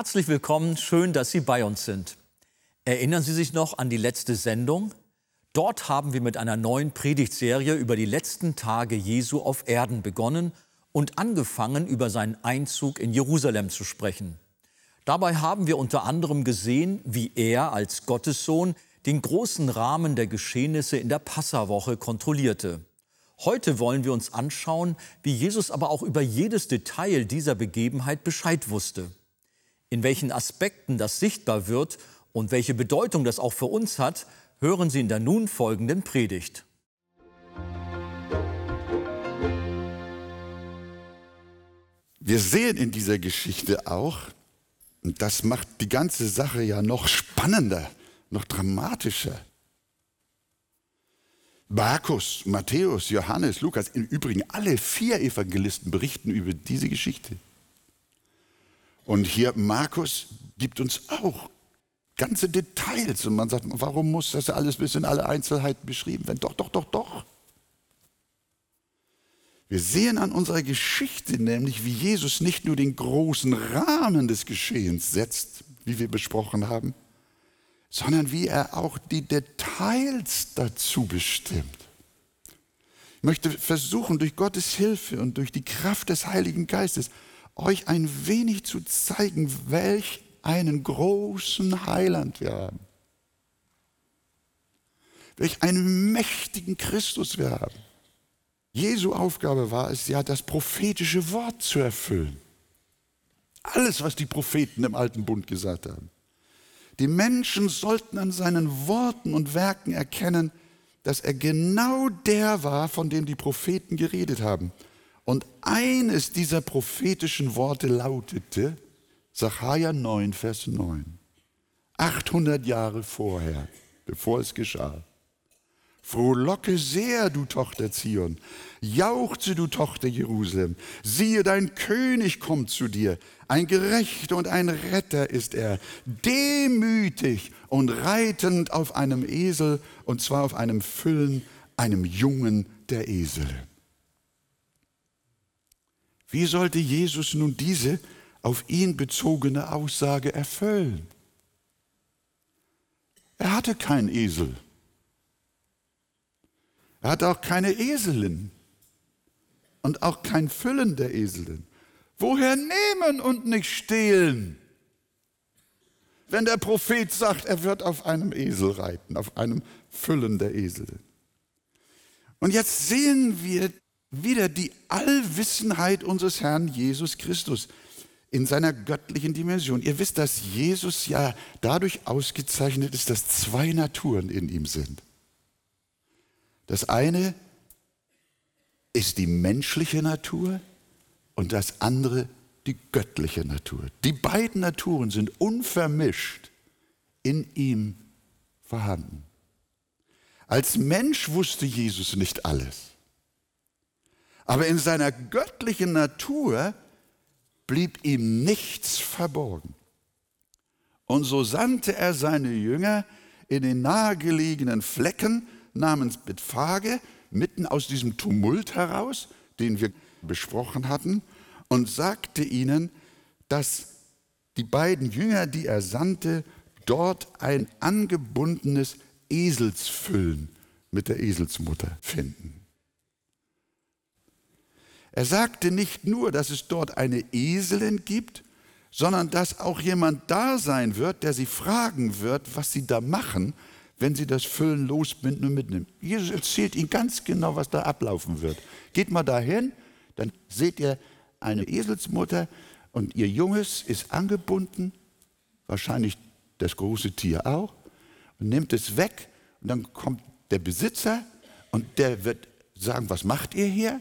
Herzlich willkommen, schön, dass Sie bei uns sind. Erinnern Sie sich noch an die letzte Sendung? Dort haben wir mit einer neuen Predigtserie über die letzten Tage Jesu auf Erden begonnen und angefangen, über seinen Einzug in Jerusalem zu sprechen. Dabei haben wir unter anderem gesehen, wie er als Gottessohn den großen Rahmen der Geschehnisse in der Passawoche kontrollierte. Heute wollen wir uns anschauen, wie Jesus aber auch über jedes Detail dieser Begebenheit Bescheid wusste. In welchen Aspekten das sichtbar wird und welche Bedeutung das auch für uns hat, hören Sie in der nun folgenden Predigt. Wir sehen in dieser Geschichte auch, und das macht die ganze Sache ja noch spannender, noch dramatischer. Markus, Matthäus, Johannes, Lukas, im Übrigen alle vier Evangelisten berichten über diese Geschichte. Und hier Markus gibt uns auch ganze Details und man sagt, warum muss das alles bis in alle Einzelheiten beschrieben werden? Doch, doch, doch, doch. Wir sehen an unserer Geschichte nämlich, wie Jesus nicht nur den großen Rahmen des Geschehens setzt, wie wir besprochen haben, sondern wie er auch die Details dazu bestimmt. Ich möchte versuchen, durch Gottes Hilfe und durch die Kraft des Heiligen Geistes euch ein wenig zu zeigen, welch einen großen Heiland wir haben. Welch einen mächtigen Christus wir haben. Jesu Aufgabe war es ja, das prophetische Wort zu erfüllen. Alles, was die Propheten im alten Bund gesagt haben. Die Menschen sollten an seinen Worten und Werken erkennen, dass er genau der war, von dem die Propheten geredet haben. Und eines dieser prophetischen Worte lautete, Sacharja 9, Vers 9, 800 Jahre vorher, bevor es geschah. Frohlocke sehr, du Tochter Zion, jauchze, du Tochter Jerusalem, siehe, dein König kommt zu dir, ein Gerechter und ein Retter ist er, demütig und reitend auf einem Esel, und zwar auf einem Füllen, einem Jungen der Esel. Wie sollte Jesus nun diese auf ihn bezogene Aussage erfüllen? Er hatte keinen Esel. Er hatte auch keine Eselin und auch kein Füllen der Eselin. Woher nehmen und nicht stehlen? Wenn der Prophet sagt, er wird auf einem Esel reiten, auf einem Füllen der Eselin. Und jetzt sehen wir wieder die Allwissenheit unseres Herrn Jesus Christus in seiner göttlichen Dimension. Ihr wisst, dass Jesus ja dadurch ausgezeichnet ist, dass zwei Naturen in ihm sind. Das eine ist die menschliche Natur und das andere die göttliche Natur. Die beiden Naturen sind unvermischt in ihm vorhanden. Als Mensch wusste Jesus nicht alles. Aber in seiner göttlichen Natur blieb ihm nichts verborgen. Und so sandte er seine Jünger in den nahegelegenen Flecken namens Bethphage, mitten aus diesem Tumult heraus, den wir besprochen hatten, und sagte ihnen, dass die beiden Jünger, die er sandte, dort ein angebundenes Eselsfüllen mit der Eselsmutter finden. Er sagte nicht nur, dass es dort eine Eselin gibt, sondern dass auch jemand da sein wird, der sie fragen wird, was sie da machen, wenn sie das Füllen losbinden und mitnehmen. Jesus erzählt ihnen ganz genau, was da ablaufen wird. Geht mal dahin, dann seht ihr eine Eselsmutter und ihr Junges ist angebunden, wahrscheinlich das große Tier auch, und nimmt es weg und dann kommt der Besitzer und der wird sagen, was macht ihr hier?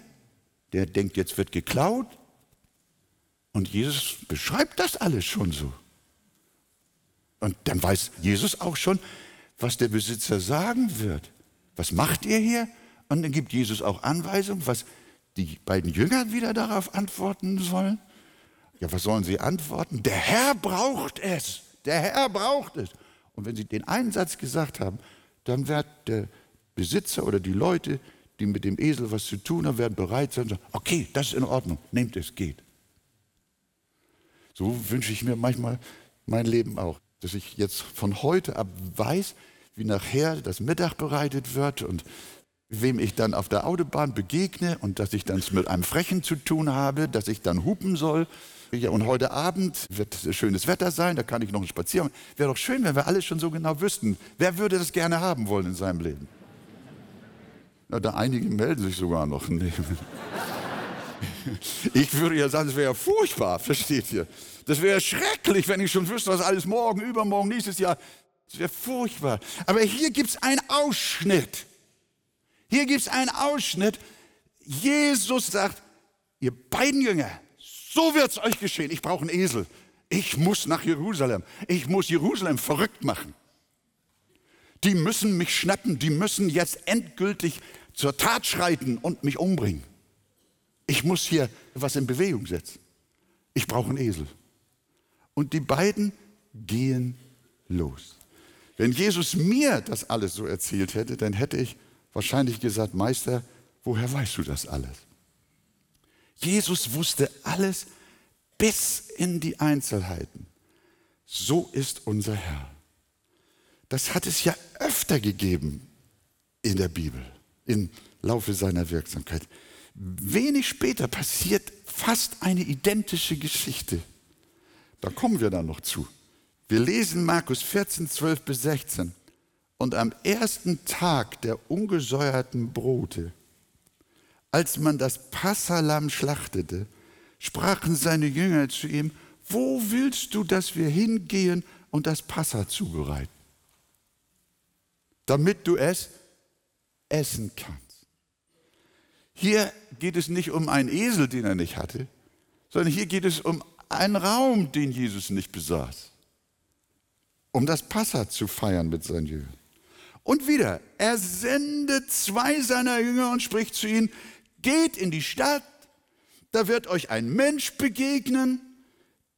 Der denkt, jetzt wird geklaut. Und Jesus beschreibt das alles schon so. Und dann weiß Jesus auch schon, was der Besitzer sagen wird. Was macht ihr hier? Und dann gibt Jesus auch Anweisungen, was die beiden Jünger wieder darauf antworten sollen. Ja, was sollen sie antworten? Der Herr braucht es. Der Herr braucht es. Und wenn sie den einen Satz gesagt haben, dann wird der Besitzer oder die Leute die mit dem Esel was zu tun haben, werden bereit sein sagen, okay, das ist in Ordnung, nehmt es, geht. So wünsche ich mir manchmal mein Leben auch, dass ich jetzt von heute ab weiß, wie nachher das Mittag bereitet wird und wem ich dann auf der Autobahn begegne und dass ich dann mit einem Frechen zu tun habe, dass ich dann hupen soll. Ja, und heute Abend wird schönes Wetter sein, da kann ich noch einen Spaziergang. Wäre doch schön, wenn wir alles schon so genau wüssten. Wer würde das gerne haben wollen in seinem Leben? Na, da einige melden sich sogar noch. Ich würde ja sagen, das wäre ja furchtbar, versteht ihr? Das wäre schrecklich, wenn ich schon wüsste, was alles morgen, übermorgen, nächstes Jahr. Das wäre furchtbar. Aber hier gibt es einen Ausschnitt. Hier gibt es einen Ausschnitt. Jesus sagt, ihr beiden Jünger, so wird es euch geschehen. Ich brauche einen Esel. Ich muss nach Jerusalem. Ich muss Jerusalem verrückt machen. Die müssen mich schnappen. Die müssen jetzt endgültig zur Tat schreiten und mich umbringen. Ich muss hier was in Bewegung setzen. Ich brauche einen Esel. Und die beiden gehen los. Wenn Jesus mir das alles so erzählt hätte, dann hätte ich wahrscheinlich gesagt, Meister, woher weißt du das alles? Jesus wusste alles bis in die Einzelheiten. So ist unser Herr. Das hat es ja öfter gegeben in der Bibel, im Laufe seiner Wirksamkeit. Wenig später passiert fast eine identische Geschichte. Da kommen wir dann noch zu. Wir lesen Markus 14, 12 bis 16. Und am ersten Tag der ungesäuerten Brote, als man das Passalam schlachtete, sprachen seine Jünger zu ihm, wo willst du, dass wir hingehen und das Passa zubereiten? Damit du es essen kannst. Hier geht es nicht um einen Esel, den er nicht hatte, sondern hier geht es um einen Raum, den Jesus nicht besaß, um das Passa zu feiern mit seinen Jüngern. Und wieder, er sendet zwei seiner Jünger und spricht zu ihnen, geht in die Stadt, da wird euch ein Mensch begegnen,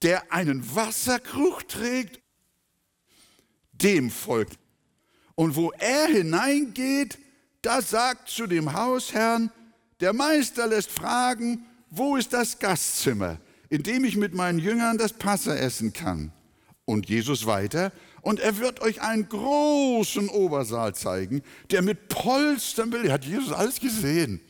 der einen Wasserkrug trägt, dem folgt. Und wo er hineingeht, da sagt zu dem Hausherrn, der Meister lässt fragen, wo ist das Gastzimmer, in dem ich mit meinen Jüngern das Passa essen kann? Und Jesus weiter, und er wird euch einen großen Obersaal zeigen, der mit Polstern belegt, hat Jesus alles gesehen,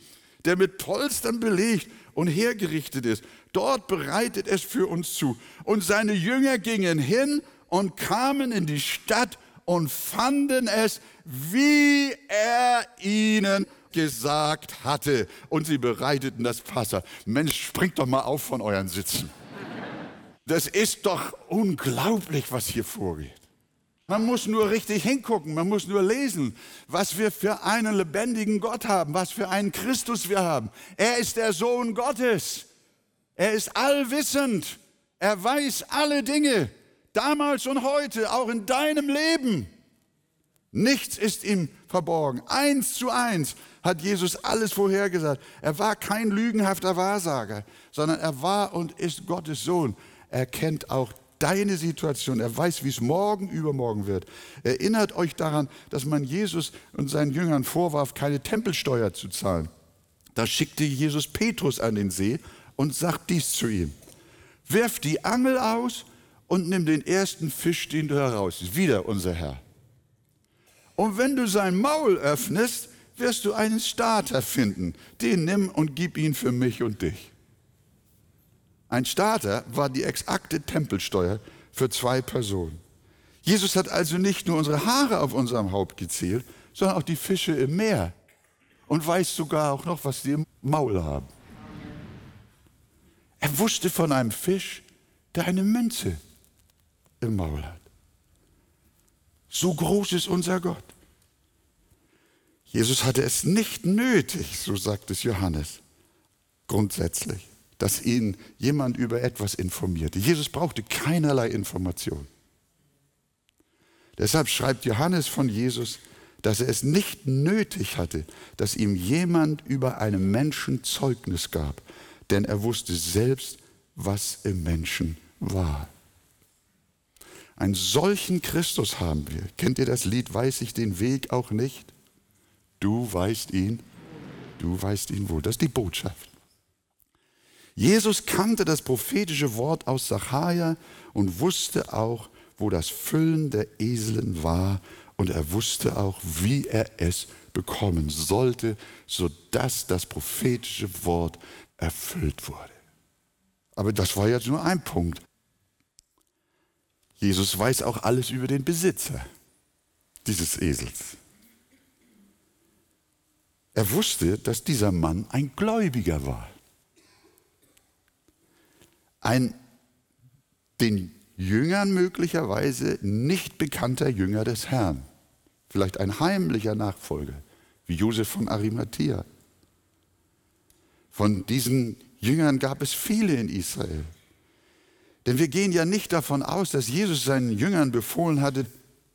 der mit Polstern belegt und hergerichtet ist. Dort bereitet es für uns zu. Und seine Jünger gingen hin und kamen in die Stadt und fanden es, wie er ihnen gesagt hatte. Und sie bereiteten das Passa. Mensch, springt doch mal auf von euren Sitzen. Das ist doch unglaublich, was hier vorgeht. Man muss nur richtig hingucken, man muss nur lesen, was wir für einen lebendigen Gott haben, was für einen Christus wir haben. Er ist der Sohn Gottes. Er ist allwissend. Er weiß alle Dinge, damals und heute, auch in deinem Leben. Nichts ist ihm verborgen. Eins zu eins hat Jesus alles vorhergesagt. Er war kein lügenhafter Wahrsager, sondern er war und ist Gottes Sohn. Er kennt auch deine Situation. Er weiß, wie es morgen, übermorgen wird. Erinnert euch daran, dass man Jesus und seinen Jüngern vorwarf, keine Tempelsteuer zu zahlen. Da schickte Jesus Petrus an den See und sagt dies zu ihm. Wirf die Angel aus und nimm den ersten Fisch, den du heraus. Wieder unser Herr. Und wenn du sein Maul öffnest, wirst du einen Starter finden. Den nimm und gib ihn für mich und dich. Ein Starter war die exakte Tempelsteuer für zwei Personen. Jesus hat also nicht nur unsere Haare auf unserem Haupt gezählt, sondern auch die Fische im Meer und weiß sogar auch noch, was sie im Maul haben. Er wusste von einem Fisch, der eine Münze im Maul hat. So groß ist unser Gott. Jesus hatte es nicht nötig, so sagt es Johannes, grundsätzlich dass ihn jemand über etwas informierte. Jesus brauchte keinerlei Information. Deshalb schreibt Johannes von Jesus, dass er es nicht nötig hatte, dass ihm jemand über einen Menschen Zeugnis gab, denn er wusste selbst, was im Menschen war. Einen solchen Christus haben wir. Kennt ihr das Lied, weiß ich den Weg auch nicht? Du weißt ihn, du weißt ihn wohl. Das ist die Botschaft. Jesus kannte das prophetische Wort aus Sacharja und wusste auch, wo das Füllen der Eseln war und er wusste auch, wie er es bekommen sollte, sodass das prophetische Wort erfüllt wurde. Aber das war jetzt nur ein Punkt. Jesus weiß auch alles über den Besitzer dieses Esels. Er wusste, dass dieser Mann ein Gläubiger war. Ein den Jüngern möglicherweise nicht bekannter Jünger des Herrn. Vielleicht ein heimlicher Nachfolger, wie Josef von Arimathea. Von diesen Jüngern gab es viele in Israel. Denn wir gehen ja nicht davon aus, dass Jesus seinen Jüngern befohlen hatte,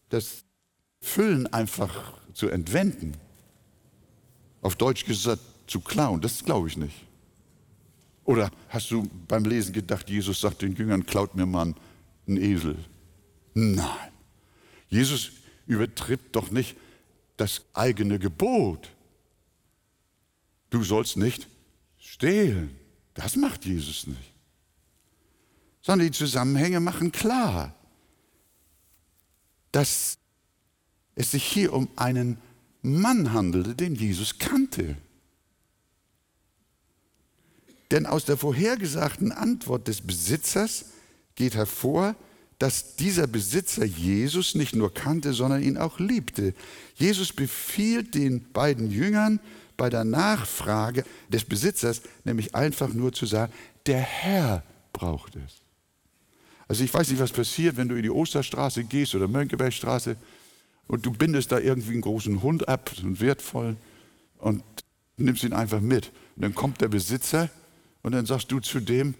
das Füllen einfach zu entwenden. Auf Deutsch gesagt, zu klauen. Das glaube ich nicht. Oder hast du beim Lesen gedacht, Jesus sagt den Jüngern, klaut mir mal einen Esel? Nein. Jesus übertritt doch nicht das eigene Gebot. Du sollst nicht stehlen. Das macht Jesus nicht. Sondern die Zusammenhänge machen klar, dass es sich hier um einen Mann handelte, den Jesus kannte. Denn aus der vorhergesagten Antwort des Besitzers geht hervor, dass dieser Besitzer Jesus nicht nur kannte, sondern ihn auch liebte. Jesus befiehlt den beiden Jüngern bei der Nachfrage des Besitzers nämlich einfach nur zu sagen, der Herr braucht es. Also ich weiß nicht, was passiert, wenn du in die Osterstraße gehst oder Mönckebergstraße und du bindest da irgendwie einen großen Hund ab, einen wertvollen, und nimmst ihn einfach mit. Und dann kommt der Besitzer und dann sagst du zu dem,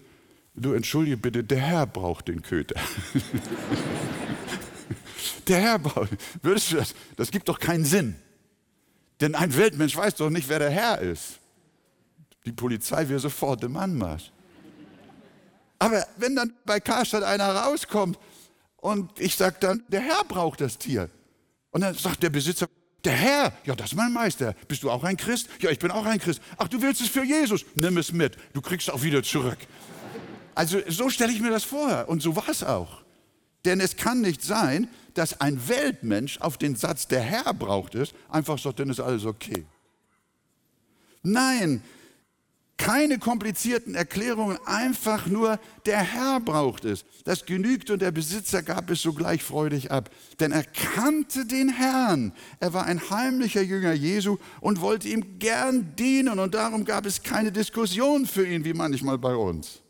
du entschuldige bitte, der Herr braucht den Köter. der Herr braucht, würdest du das, das gibt doch keinen Sinn. Denn ein Weltmensch weiß doch nicht, wer der Herr ist. Die Polizei wäre sofort im Anmarsch. Aber wenn dann bei Karstadt einer rauskommt und ich sage dann, der Herr braucht das Tier. Und dann sagt der Besitzer, der Herr, ja, das ist mein Meister. Bist du auch ein Christ? Ja, ich bin auch ein Christ. Ach, du willst es für Jesus? Nimm es mit. Du kriegst es auch wieder zurück. Also so stelle ich mir das vor. Und so war es auch. Denn es kann nicht sein, dass ein Weltmensch auf den Satz, der Herr braucht es, einfach sagt, dann ist alles okay. Nein, keine komplizierten Erklärungen, einfach nur der Herr braucht es. Das genügt und der Besitzer gab es sogleich freudig ab. Denn er kannte den Herrn. Er war ein heimlicher Jünger Jesu und wollte ihm gern dienen und darum gab es keine Diskussion für ihn, wie manchmal bei uns.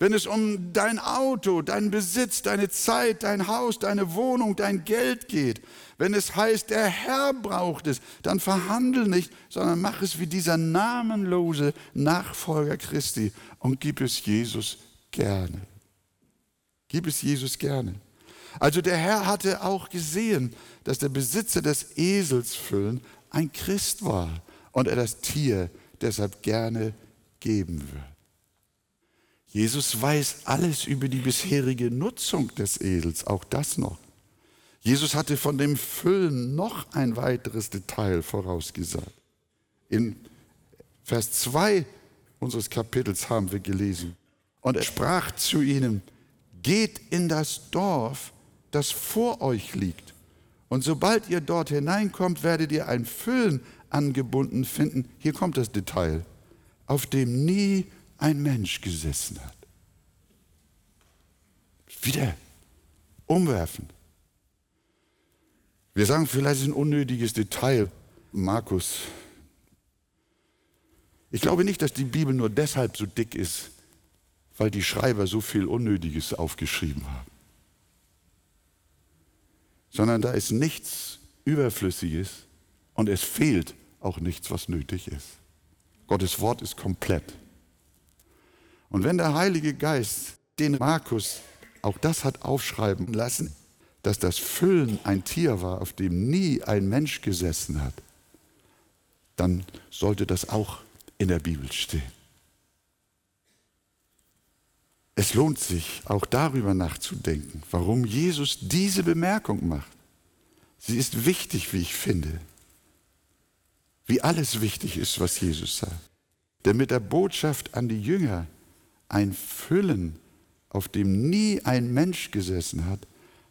Wenn es um dein Auto, deinen Besitz, deine Zeit, dein Haus, deine Wohnung, dein Geld geht, wenn es heißt, der Herr braucht es, dann verhandel nicht, sondern mach es wie dieser namenlose Nachfolger Christi und gib es Jesus gerne. Gib es Jesus gerne. Also der Herr hatte auch gesehen, dass der Besitzer des Eselsfüllen ein Christ war und er das Tier deshalb gerne geben wird. Jesus weiß alles über die bisherige Nutzung des Esels, auch das noch. Jesus hatte von dem Füllen noch ein weiteres Detail vorausgesagt. In Vers 2 unseres Kapitels haben wir gelesen. Und er sprach zu ihnen, geht in das Dorf, das vor euch liegt. Und sobald ihr dort hineinkommt, werdet ihr ein Füllen angebunden finden. Hier kommt das Detail, auf dem nie ein Mensch gesessen hat. Wieder umwerfend. Wir sagen vielleicht ein unnötiges Detail, Markus. Ich glaube nicht, dass die Bibel nur deshalb so dick ist, weil die Schreiber so viel Unnötiges aufgeschrieben haben. Sondern da ist nichts Überflüssiges und es fehlt auch nichts, was nötig ist. Gottes Wort ist komplett. Und wenn der Heilige Geist den Markus auch das hat aufschreiben lassen, dass das Füllen ein Tier war, auf dem nie ein Mensch gesessen hat, dann sollte das auch in der Bibel stehen. Es lohnt sich auch darüber nachzudenken, warum Jesus diese Bemerkung macht. Sie ist wichtig, wie ich finde, wie alles wichtig ist, was Jesus sagt. Denn mit der Botschaft an die Jünger ein Füllen, auf dem nie ein Mensch gesessen hat,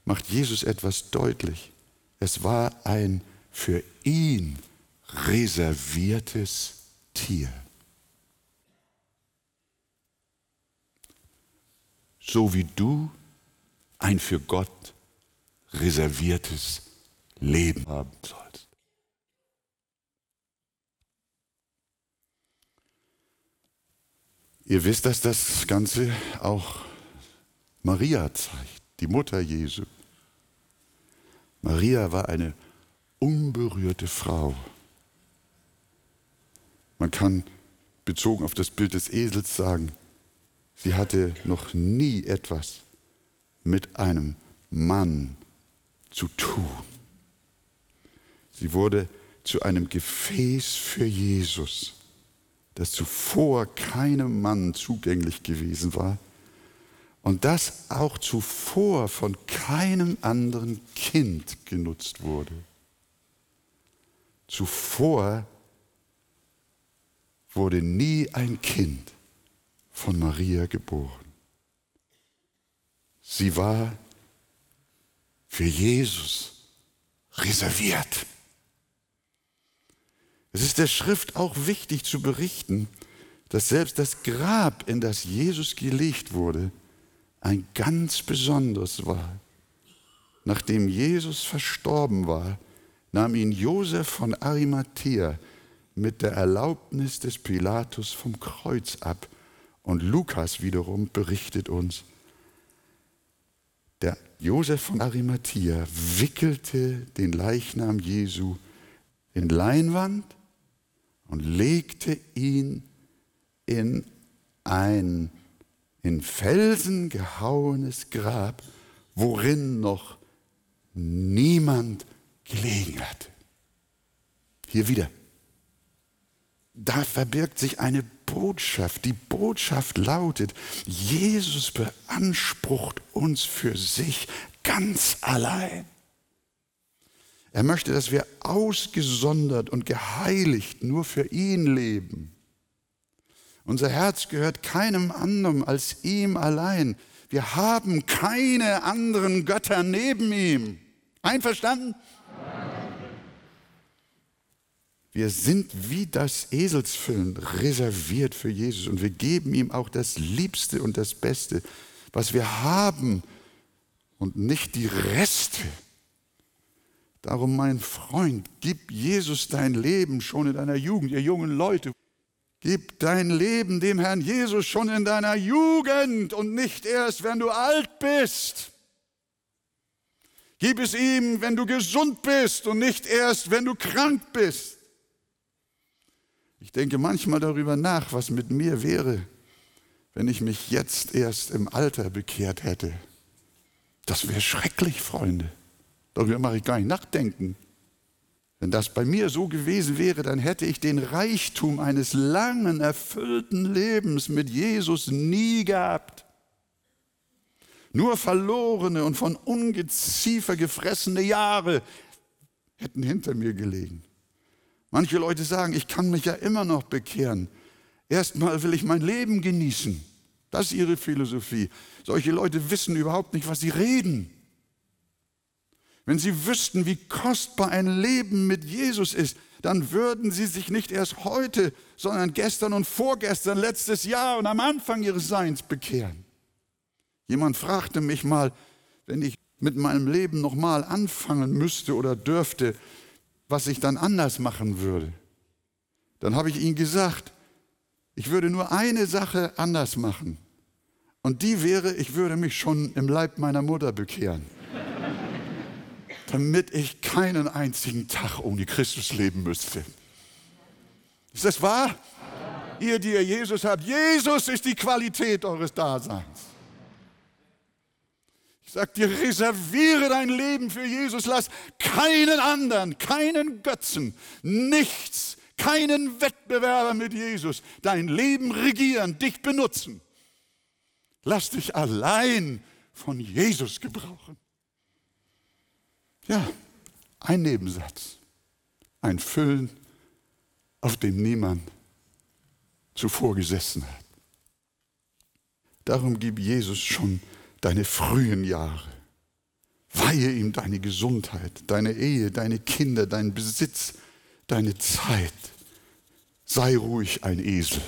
macht Jesus etwas deutlich. Es war ein für ihn reserviertes Tier. So wie du ein für Gott reserviertes Leben haben sollst. Ihr wisst, dass das Ganze auch Maria zeigt, die Mutter Jesu. Maria war eine unberührte Frau. Man kann bezogen auf das Bild des Esels sagen, sie hatte noch nie etwas mit einem Mann zu tun. Sie wurde zu einem Gefäß für Jesus, das zuvor keinem Mann zugänglich gewesen war und das auch zuvor von keinem anderen Kind genutzt wurde. Zuvor wurde nie ein Kind von Maria geboren. Sie war für Jesus reserviert. Es ist der Schrift auch wichtig zu berichten, dass selbst das Grab, in das Jesus gelegt wurde, ein ganz besonderes war. Nachdem Jesus verstorben war, nahm ihn Josef von Arimathea mit der Erlaubnis des Pilatus vom Kreuz ab. Und Lukas wiederum berichtet uns, der Josef von Arimathea wickelte den Leichnam Jesu in Leinwand und legte ihn in ein in Felsen gehauenes Grab, worin noch niemand gelegen hatte. Hier wieder. Da verbirgt sich eine Botschaft. Die Botschaft lautet, Jesus beansprucht uns für sich ganz allein. Er möchte, dass wir ausgesondert und geheiligt nur für ihn leben. Unser Herz gehört keinem anderen als ihm allein. Wir haben keine anderen Götter neben ihm. Einverstanden? Wir sind wie das Eselsfüllen reserviert für Jesus und wir geben ihm auch das Liebste und das Beste, was wir haben und nicht die Reste. Darum, mein Freund, gib Jesus dein Leben schon in deiner Jugend, ihr jungen Leute. Gib dein Leben dem Herrn Jesus schon in deiner Jugend und nicht erst, wenn du alt bist. Gib es ihm, wenn du gesund bist und nicht erst, wenn du krank bist. Ich denke manchmal darüber nach, was mit mir wäre, wenn ich mich jetzt erst im Alter bekehrt hätte. Das wäre schrecklich, Freunde. Darüber mache ich gar nicht nachdenken. Wenn das bei mir so gewesen wäre, dann hätte ich den Reichtum eines langen, erfüllten Lebens mit Jesus nie gehabt. Nur verlorene und von Ungeziefer gefressene Jahre hätten hinter mir gelegen. Manche Leute sagen, ich kann mich ja immer noch bekehren. Erstmal will ich mein Leben genießen. Das ist ihre Philosophie. Solche Leute wissen überhaupt nicht, was sie reden. Wenn sie wüssten, wie kostbar ein Leben mit Jesus ist, dann würden sie sich nicht erst heute, sondern gestern und vorgestern, letztes Jahr und am Anfang ihres Seins bekehren. Jemand fragte mich mal, wenn ich mit meinem Leben nochmal anfangen müsste oder dürfte, was ich dann anders machen würde. Dann habe ich ihm gesagt, ich würde nur eine Sache anders machen. Und die wäre, ich würde mich schon im Leib meiner Mutter bekehren damit ich keinen einzigen Tag ohne Christus leben müsste. Ist das wahr? Ihr, die ihr Jesus habt, Jesus ist die Qualität eures Daseins. Ich sage dir, reserviere dein Leben für Jesus, lass keinen anderen, keinen Götzen, nichts, keinen Wettbewerber mit Jesus dein Leben regieren, dich benutzen. Lass dich allein von Jesus gebrauchen. Ja, ein Nebensatz, ein Füllen, auf dem niemand zuvor gesessen hat. Darum gib Jesus schon deine frühen Jahre. Weihe ihm deine Gesundheit, deine Ehe, deine Kinder, deinen Besitz, deine Zeit. Sei ruhig ein Esel,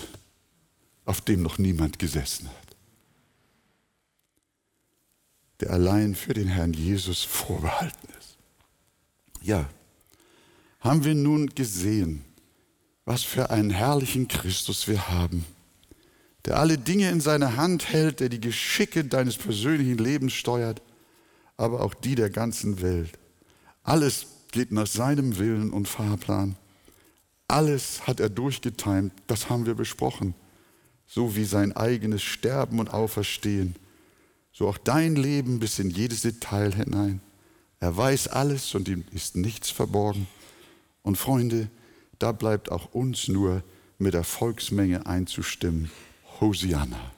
auf dem noch niemand gesessen hat, der allein für den Herrn Jesus vorbehalten ist. Ja, haben wir nun gesehen, was für einen herrlichen Christus wir haben, der alle Dinge in seiner Hand hält, der die Geschicke deines persönlichen Lebens steuert, aber auch die der ganzen Welt. Alles geht nach seinem Willen und Fahrplan. Alles hat er durchgetimt, das haben wir besprochen, so wie sein eigenes Sterben und Auferstehen, so auch dein Leben bis in jedes Detail hinein. Er weiß alles und ihm ist nichts verborgen. Und Freunde, da bleibt auch uns nur mit der Volksmenge einzustimmen. Hosianna.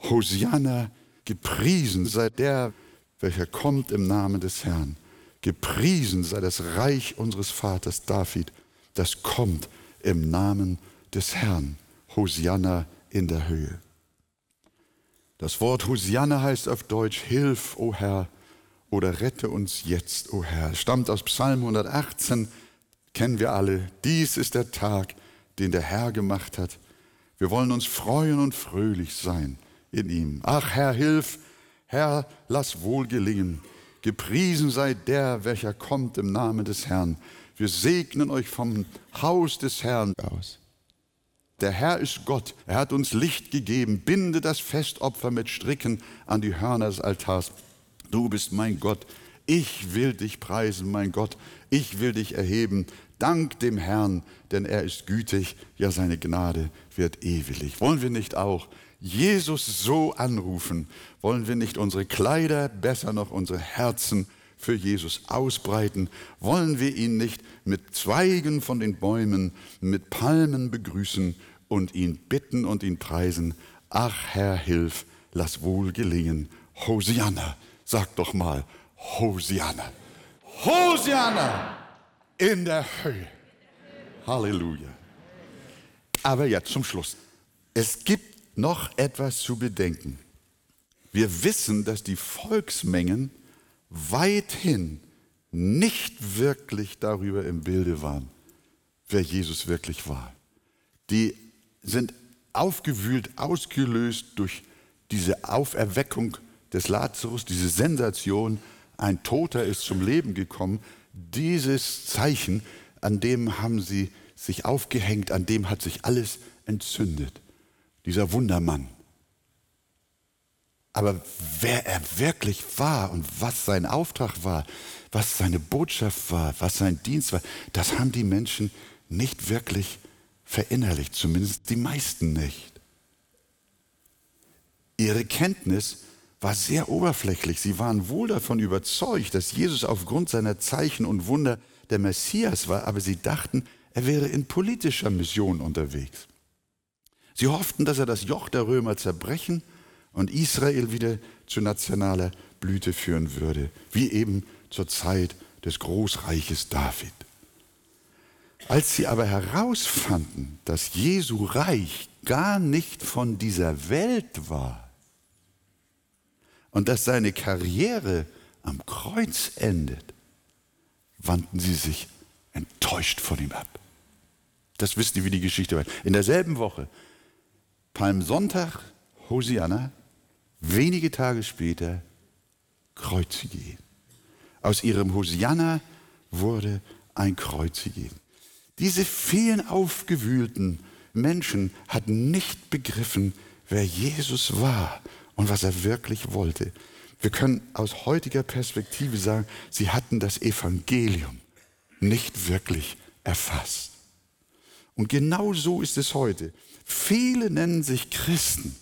Hosianna, gepriesen sei der, welcher kommt im Namen des Herrn. Gepriesen sei das Reich unseres Vaters David, das kommt im Namen des Herrn. Hosianna in der Höhe. Das Wort Hosianna heißt auf Deutsch Hilf, o Herr, oder rette uns jetzt, o Herr. Es stammt aus Psalm 118, kennen wir alle. Dies ist der Tag, den der Herr gemacht hat. Wir wollen uns freuen und fröhlich sein in ihm. Ach Herr, hilf, Herr, lass wohl gelingen. Gepriesen sei der, welcher kommt im Namen des Herrn. Wir segnen euch vom Haus des Herrn aus. Der Herr ist Gott, er hat uns Licht gegeben. Binde das Festopfer mit Stricken an die Hörner des Altars. Du bist mein Gott. Ich will dich preisen, mein Gott. Ich will dich erheben. Dank dem Herrn, denn er ist gütig, ja seine Gnade wird ewig. Wollen wir nicht auch Jesus so anrufen? Wollen wir nicht unsere Kleider, besser noch unsere Herzen für Jesus ausbreiten? Wollen wir ihn nicht mit Zweigen von den Bäumen, mit Palmen begrüßen und ihn bitten und ihn preisen? Ach Herr, hilf, lass wohl gelingen. Hosianna, sag doch mal, Hosianna. Hosianna in der Höhe. Halleluja. Aber jetzt zum Schluss. Es gibt noch etwas zu bedenken. Wir wissen, dass die Volksmengen weithin nicht wirklich darüber im Bilde waren, wer Jesus wirklich war. Die sind aufgewühlt, ausgelöst durch diese Auferweckung des Lazarus, diese Sensation, ein Toter ist zum Leben gekommen. Dieses Zeichen, an dem haben sie sich aufgehängt, an dem hat sich alles entzündet dieser Wundermann. Aber wer er wirklich war und was sein Auftrag war, was seine Botschaft war, was sein Dienst war, das haben die Menschen nicht wirklich verinnerlicht, zumindest die meisten nicht. Ihre Kenntnis war sehr oberflächlich. Sie waren wohl davon überzeugt, dass Jesus aufgrund seiner Zeichen und Wunder der Messias war, aber sie dachten, er wäre in politischer Mission unterwegs. Sie hofften, dass er das Joch der Römer zerbrechen und Israel wieder zu nationaler Blüte führen würde, wie eben zur Zeit des Großreiches David. Als sie aber herausfanden, dass Jesu Reich gar nicht von dieser Welt war und dass seine Karriere am Kreuz endet, wandten sie sich enttäuscht von ihm ab. Das wisst ihr, wie die Geschichte war. In derselben Woche Palmsonntag, Hosianna, wenige Tage später Kreuzige. Aus ihrem Hosianna wurde ein Kreuzige. Diese vielen aufgewühlten Menschen hatten nicht begriffen, wer Jesus war und was er wirklich wollte. Wir können aus heutiger Perspektive sagen, sie hatten das Evangelium nicht wirklich erfasst. Und genau so ist es heute. Viele nennen sich Christen,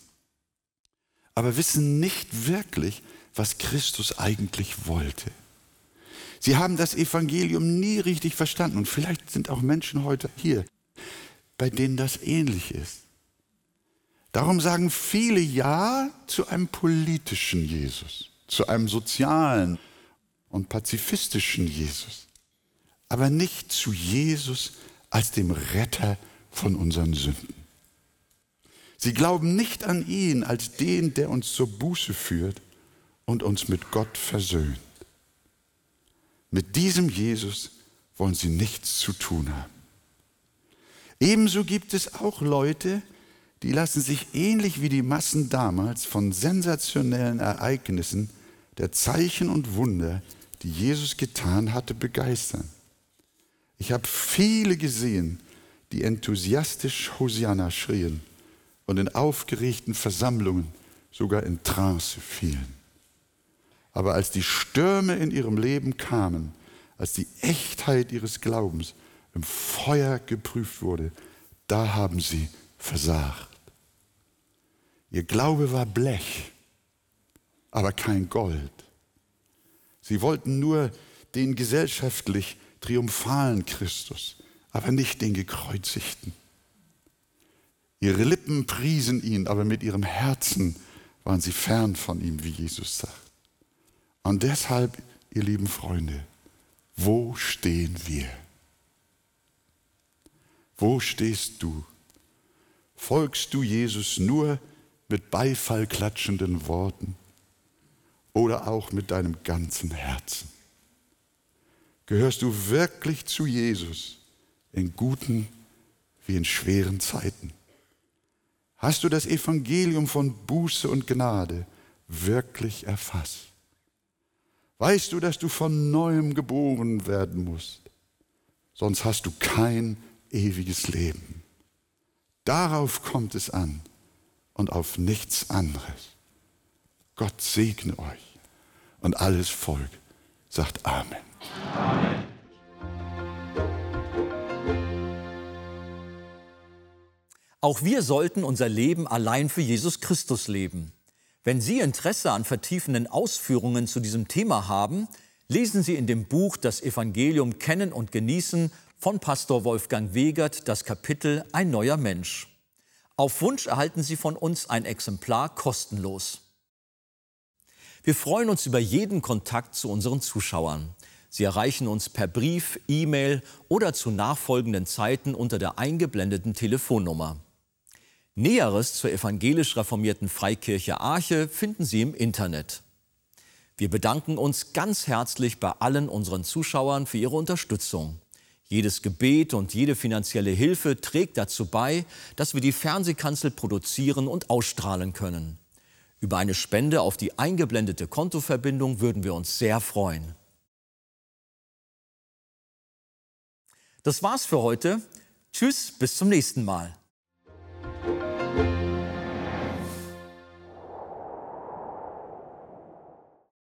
aber wissen nicht wirklich, was Christus eigentlich wollte. Sie haben das Evangelium nie richtig verstanden und vielleicht sind auch Menschen heute hier, bei denen das ähnlich ist. Darum sagen viele Ja zu einem politischen Jesus, zu einem sozialen und pazifistischen Jesus, aber nicht zu Jesus als dem Retter von unseren Sünden. Sie glauben nicht an ihn als den, der uns zur Buße führt und uns mit Gott versöhnt. Mit diesem Jesus wollen sie nichts zu tun haben. Ebenso gibt es auch Leute, die lassen sich ähnlich wie die Massen damals von sensationellen Ereignissen der Zeichen und Wunder, die Jesus getan hatte, begeistern. Ich habe viele gesehen, die enthusiastisch Hosianna schrien und in aufgeregten Versammlungen sogar in Trance fielen. Aber als die Stürme in ihrem Leben kamen, als die Echtheit ihres Glaubens im Feuer geprüft wurde, da haben sie versagt. Ihr Glaube war Blech, aber kein Gold. Sie wollten nur den gesellschaftlich triumphalen Christus, aber nicht den gekreuzigten. Ihre Lippen priesen ihn, aber mit ihrem Herzen waren sie fern von ihm, wie Jesus sagt. Und deshalb, ihr lieben Freunde, wo stehen wir? Wo stehst du? Folgst du Jesus nur mit Beifall klatschenden Worten oder auch mit deinem ganzen Herzen? Gehörst du wirklich zu Jesus in guten wie in schweren Zeiten? Hast du das Evangelium von Buße und Gnade wirklich erfasst? Weißt du, dass du von neuem geboren werden musst? Sonst hast du kein ewiges Leben. Darauf kommt es an und auf nichts anderes. Gott segne euch und alles Volk sagt Amen. Amen. Auch wir sollten unser Leben allein für Jesus Christus leben. Wenn Sie Interesse an vertiefenden Ausführungen zu diesem Thema haben, lesen Sie in dem Buch Das Evangelium kennen und genießen von Pastor Wolfgang Wegert das Kapitel Ein neuer Mensch. Auf Wunsch erhalten Sie von uns ein Exemplar kostenlos. Wir freuen uns über jeden Kontakt zu unseren Zuschauern. Sie erreichen uns per Brief, E-Mail oder zu nachfolgenden Zeiten unter der eingeblendeten Telefonnummer. Näheres zur evangelisch reformierten Freikirche Arche finden Sie im Internet. Wir bedanken uns ganz herzlich bei allen unseren Zuschauern für ihre Unterstützung. Jedes Gebet und jede finanzielle Hilfe trägt dazu bei, dass wir die Fernsehkanzel produzieren und ausstrahlen können. Über eine Spende auf die eingeblendete Kontoverbindung würden wir uns sehr freuen. Das war's für heute. Tschüss, bis zum nächsten Mal.